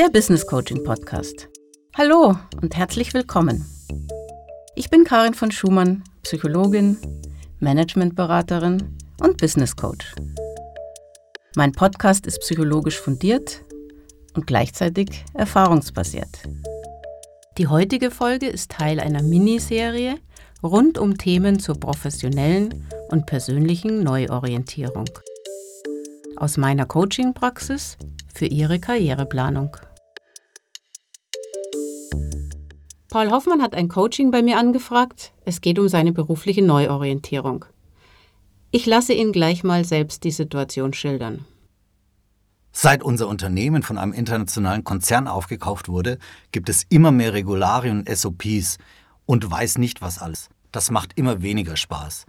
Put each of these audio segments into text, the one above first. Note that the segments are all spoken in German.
der Business Coaching Podcast. Hallo und herzlich willkommen. Ich bin Karin von Schumann, Psychologin, Managementberaterin und Business Coach. Mein Podcast ist psychologisch fundiert und gleichzeitig erfahrungsbasiert. Die heutige Folge ist Teil einer Miniserie rund um Themen zur professionellen und persönlichen Neuorientierung. Aus meiner Coaching-Praxis für Ihre Karriereplanung. Paul Hoffmann hat ein Coaching bei mir angefragt. Es geht um seine berufliche Neuorientierung. Ich lasse ihn gleich mal selbst die Situation schildern. Seit unser Unternehmen von einem internationalen Konzern aufgekauft wurde, gibt es immer mehr Regularien und SOPs und weiß nicht was alles. Das macht immer weniger Spaß.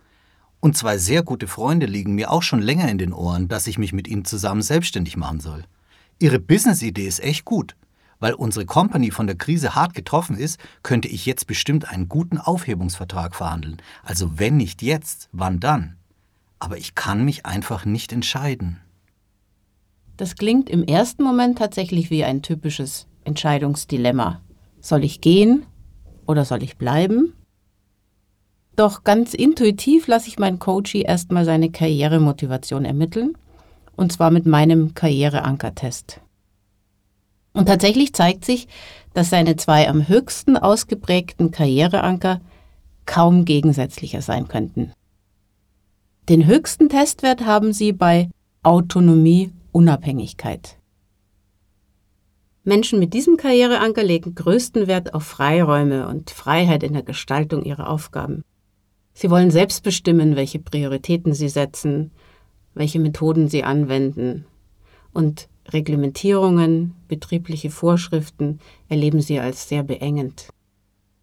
Und zwei sehr gute Freunde liegen mir auch schon länger in den Ohren, dass ich mich mit ihnen zusammen selbstständig machen soll. Ihre Business-Idee ist echt gut. Weil unsere Company von der Krise hart getroffen ist, könnte ich jetzt bestimmt einen guten Aufhebungsvertrag verhandeln. Also wenn nicht jetzt, wann dann? Aber ich kann mich einfach nicht entscheiden. Das klingt im ersten Moment tatsächlich wie ein typisches Entscheidungsdilemma. Soll ich gehen oder soll ich bleiben? Doch ganz intuitiv lasse ich meinen Coachie erstmal seine Karrieremotivation ermitteln, und zwar mit meinem Karriereankertest. Und tatsächlich zeigt sich, dass seine zwei am höchsten ausgeprägten Karriereanker kaum gegensätzlicher sein könnten. Den höchsten Testwert haben sie bei Autonomie, Unabhängigkeit. Menschen mit diesem Karriereanker legen größten Wert auf Freiräume und Freiheit in der Gestaltung ihrer Aufgaben. Sie wollen selbst bestimmen, welche Prioritäten sie setzen, welche Methoden sie anwenden. Und Reglementierungen, betriebliche Vorschriften erleben sie als sehr beengend.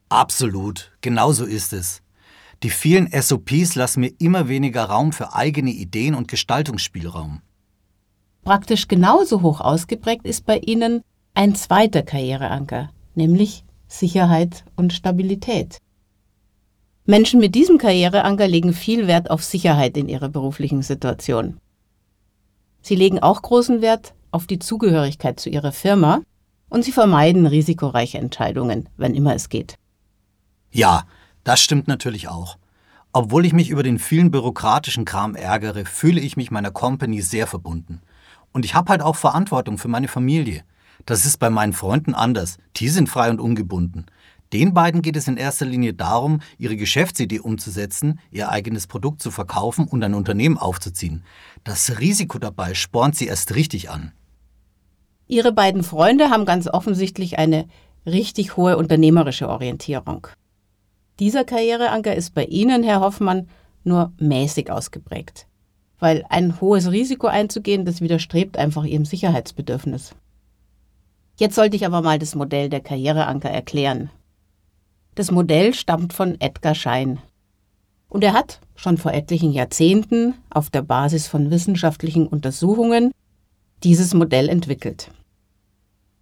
Absolut, genau so ist es. Die vielen SOPs lassen mir immer weniger Raum für eigene Ideen und Gestaltungsspielraum. Praktisch genauso hoch ausgeprägt ist bei ihnen ein zweiter Karriereanker, nämlich Sicherheit und Stabilität. Menschen mit diesem Karriereanker legen viel Wert auf Sicherheit in ihrer beruflichen Situation. Sie legen auch großen Wert auf die Zugehörigkeit zu ihrer Firma und sie vermeiden risikoreiche Entscheidungen, wenn immer es geht. Ja, das stimmt natürlich auch. Obwohl ich mich über den vielen bürokratischen Kram ärgere, fühle ich mich meiner Company sehr verbunden. Und ich habe halt auch Verantwortung für meine Familie. Das ist bei meinen Freunden anders. Die sind frei und ungebunden. Den beiden geht es in erster Linie darum, ihre Geschäftsidee umzusetzen, ihr eigenes Produkt zu verkaufen und ein Unternehmen aufzuziehen. Das Risiko dabei spornt sie erst richtig an. Ihre beiden Freunde haben ganz offensichtlich eine richtig hohe unternehmerische Orientierung. Dieser Karriereanker ist bei Ihnen, Herr Hoffmann, nur mäßig ausgeprägt. Weil ein hohes Risiko einzugehen, das widerstrebt einfach Ihrem Sicherheitsbedürfnis. Jetzt sollte ich aber mal das Modell der Karriereanker erklären. Das Modell stammt von Edgar Schein. Und er hat schon vor etlichen Jahrzehnten auf der Basis von wissenschaftlichen Untersuchungen dieses Modell entwickelt.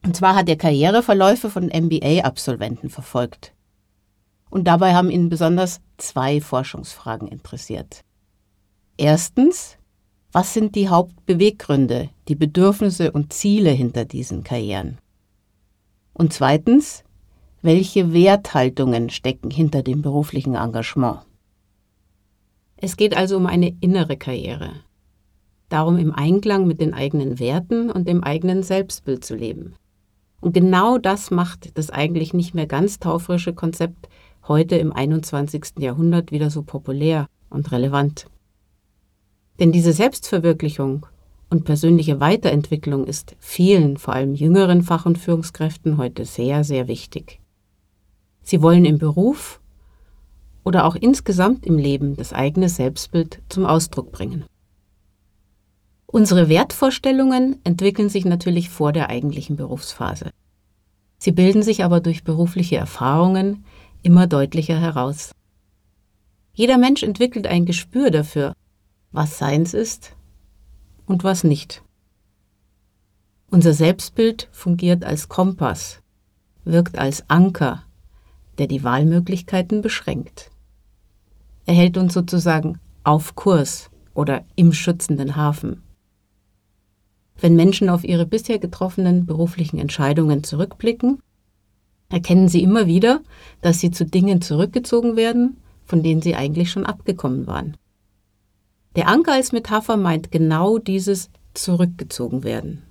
Und zwar hat er Karriereverläufe von MBA-Absolventen verfolgt. Und dabei haben ihn besonders zwei Forschungsfragen interessiert. Erstens, was sind die Hauptbeweggründe, die Bedürfnisse und Ziele hinter diesen Karrieren? Und zweitens, welche Werthaltungen stecken hinter dem beruflichen Engagement? Es geht also um eine innere Karriere. Darum im Einklang mit den eigenen Werten und dem eigenen Selbstbild zu leben. Und genau das macht das eigentlich nicht mehr ganz taufrische Konzept heute im 21. Jahrhundert wieder so populär und relevant. Denn diese Selbstverwirklichung und persönliche Weiterentwicklung ist vielen, vor allem jüngeren Fach- und Führungskräften heute sehr, sehr wichtig. Sie wollen im Beruf oder auch insgesamt im Leben das eigene Selbstbild zum Ausdruck bringen. Unsere Wertvorstellungen entwickeln sich natürlich vor der eigentlichen Berufsphase. Sie bilden sich aber durch berufliche Erfahrungen immer deutlicher heraus. Jeder Mensch entwickelt ein Gespür dafür, was seins ist und was nicht. Unser Selbstbild fungiert als Kompass, wirkt als Anker der die Wahlmöglichkeiten beschränkt. Er hält uns sozusagen auf Kurs oder im schützenden Hafen. Wenn Menschen auf ihre bisher getroffenen beruflichen Entscheidungen zurückblicken, erkennen sie immer wieder, dass sie zu Dingen zurückgezogen werden, von denen sie eigentlich schon abgekommen waren. Der Anker als Metapher meint genau dieses zurückgezogen werden.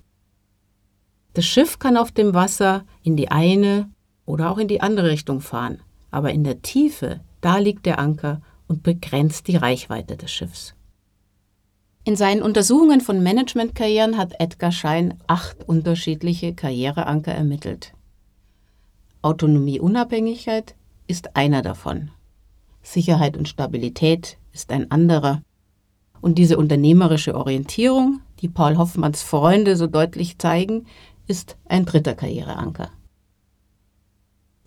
Das Schiff kann auf dem Wasser in die eine oder auch in die andere Richtung fahren, aber in der Tiefe, da liegt der Anker und begrenzt die Reichweite des Schiffs. In seinen Untersuchungen von Managementkarrieren hat Edgar Schein acht unterschiedliche Karriereanker ermittelt. Autonomie, Unabhängigkeit ist einer davon. Sicherheit und Stabilität ist ein anderer. Und diese unternehmerische Orientierung, die Paul Hoffmanns Freunde so deutlich zeigen, ist ein dritter Karriereanker.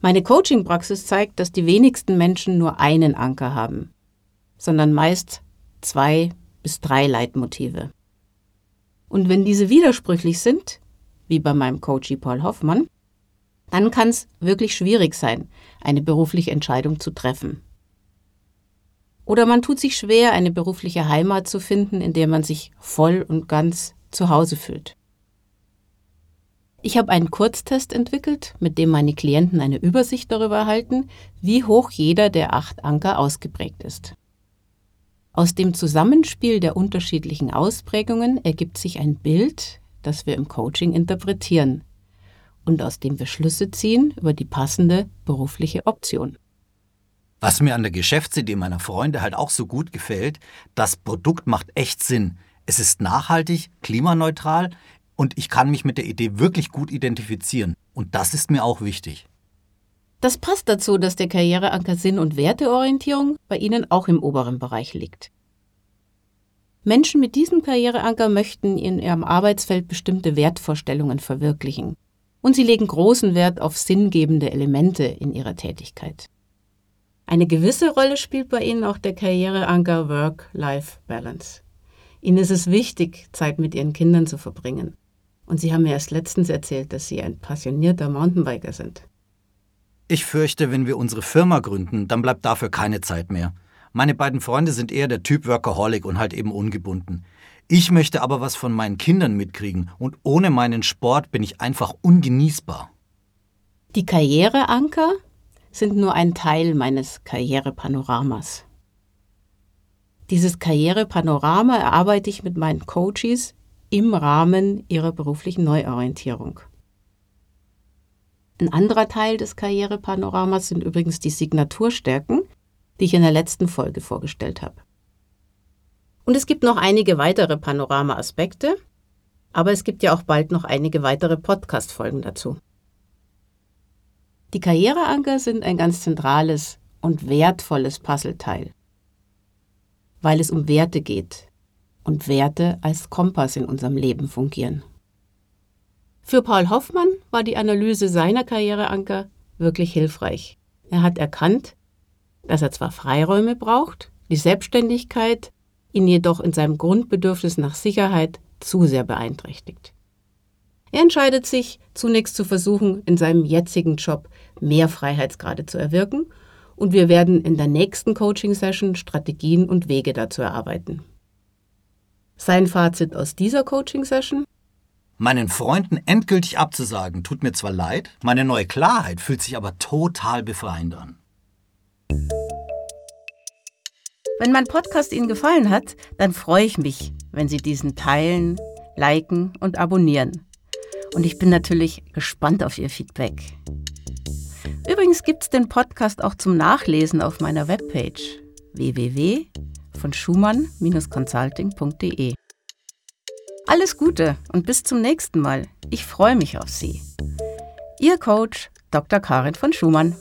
Meine Coaching-Praxis zeigt, dass die wenigsten Menschen nur einen Anker haben, sondern meist zwei bis drei Leitmotive. Und wenn diese widersprüchlich sind, wie bei meinem Coach Paul Hoffmann, dann kann es wirklich schwierig sein, eine berufliche Entscheidung zu treffen. Oder man tut sich schwer, eine berufliche Heimat zu finden, in der man sich voll und ganz zu Hause fühlt. Ich habe einen Kurztest entwickelt, mit dem meine Klienten eine Übersicht darüber erhalten, wie hoch jeder der acht Anker ausgeprägt ist. Aus dem Zusammenspiel der unterschiedlichen Ausprägungen ergibt sich ein Bild, das wir im Coaching interpretieren und aus dem wir Schlüsse ziehen über die passende berufliche Option. Was mir an der Geschäftsidee meiner Freunde halt auch so gut gefällt, das Produkt macht echt Sinn. Es ist nachhaltig, klimaneutral und ich kann mich mit der Idee wirklich gut identifizieren. Und das ist mir auch wichtig. Das passt dazu, dass der Karriereanker Sinn- und Werteorientierung bei Ihnen auch im oberen Bereich liegt. Menschen mit diesem Karriereanker möchten in ihrem Arbeitsfeld bestimmte Wertvorstellungen verwirklichen. Und sie legen großen Wert auf sinngebende Elemente in ihrer Tätigkeit. Eine gewisse Rolle spielt bei Ihnen auch der Karriereanker Work-Life-Balance. Ihnen ist es wichtig, Zeit mit Ihren Kindern zu verbringen. Und Sie haben mir erst letztens erzählt, dass Sie ein passionierter Mountainbiker sind. Ich fürchte, wenn wir unsere Firma gründen, dann bleibt dafür keine Zeit mehr. Meine beiden Freunde sind eher der Typ Workaholic und halt eben ungebunden. Ich möchte aber was von meinen Kindern mitkriegen und ohne meinen Sport bin ich einfach ungenießbar. Die Karriereanker sind nur ein Teil meines Karrierepanoramas. Dieses Karrierepanorama erarbeite ich mit meinen Coaches im Rahmen ihrer beruflichen Neuorientierung. Ein anderer Teil des Karrierepanoramas sind übrigens die Signaturstärken, die ich in der letzten Folge vorgestellt habe. Und es gibt noch einige weitere Panorama-Aspekte, aber es gibt ja auch bald noch einige weitere Podcast-Folgen dazu. Die Karriereanker sind ein ganz zentrales und wertvolles Puzzleteil, weil es um Werte geht und Werte als Kompass in unserem Leben fungieren. Für Paul Hoffmann war die Analyse seiner Karriereanker wirklich hilfreich. Er hat erkannt, dass er zwar Freiräume braucht, die Selbstständigkeit ihn jedoch in seinem Grundbedürfnis nach Sicherheit zu sehr beeinträchtigt. Er entscheidet sich, zunächst zu versuchen, in seinem jetzigen Job mehr Freiheitsgrade zu erwirken, und wir werden in der nächsten Coaching-Session Strategien und Wege dazu erarbeiten. Sein Fazit aus dieser Coaching-Session? Meinen Freunden endgültig abzusagen, tut mir zwar leid, meine neue Klarheit fühlt sich aber total befreiend an. Wenn mein Podcast Ihnen gefallen hat, dann freue ich mich, wenn Sie diesen teilen, liken und abonnieren. Und ich bin natürlich gespannt auf Ihr Feedback. Übrigens gibt es den Podcast auch zum Nachlesen auf meiner Webpage www.schumann-consulting.de. Alles Gute und bis zum nächsten Mal. Ich freue mich auf Sie. Ihr Coach Dr. Karin von Schumann.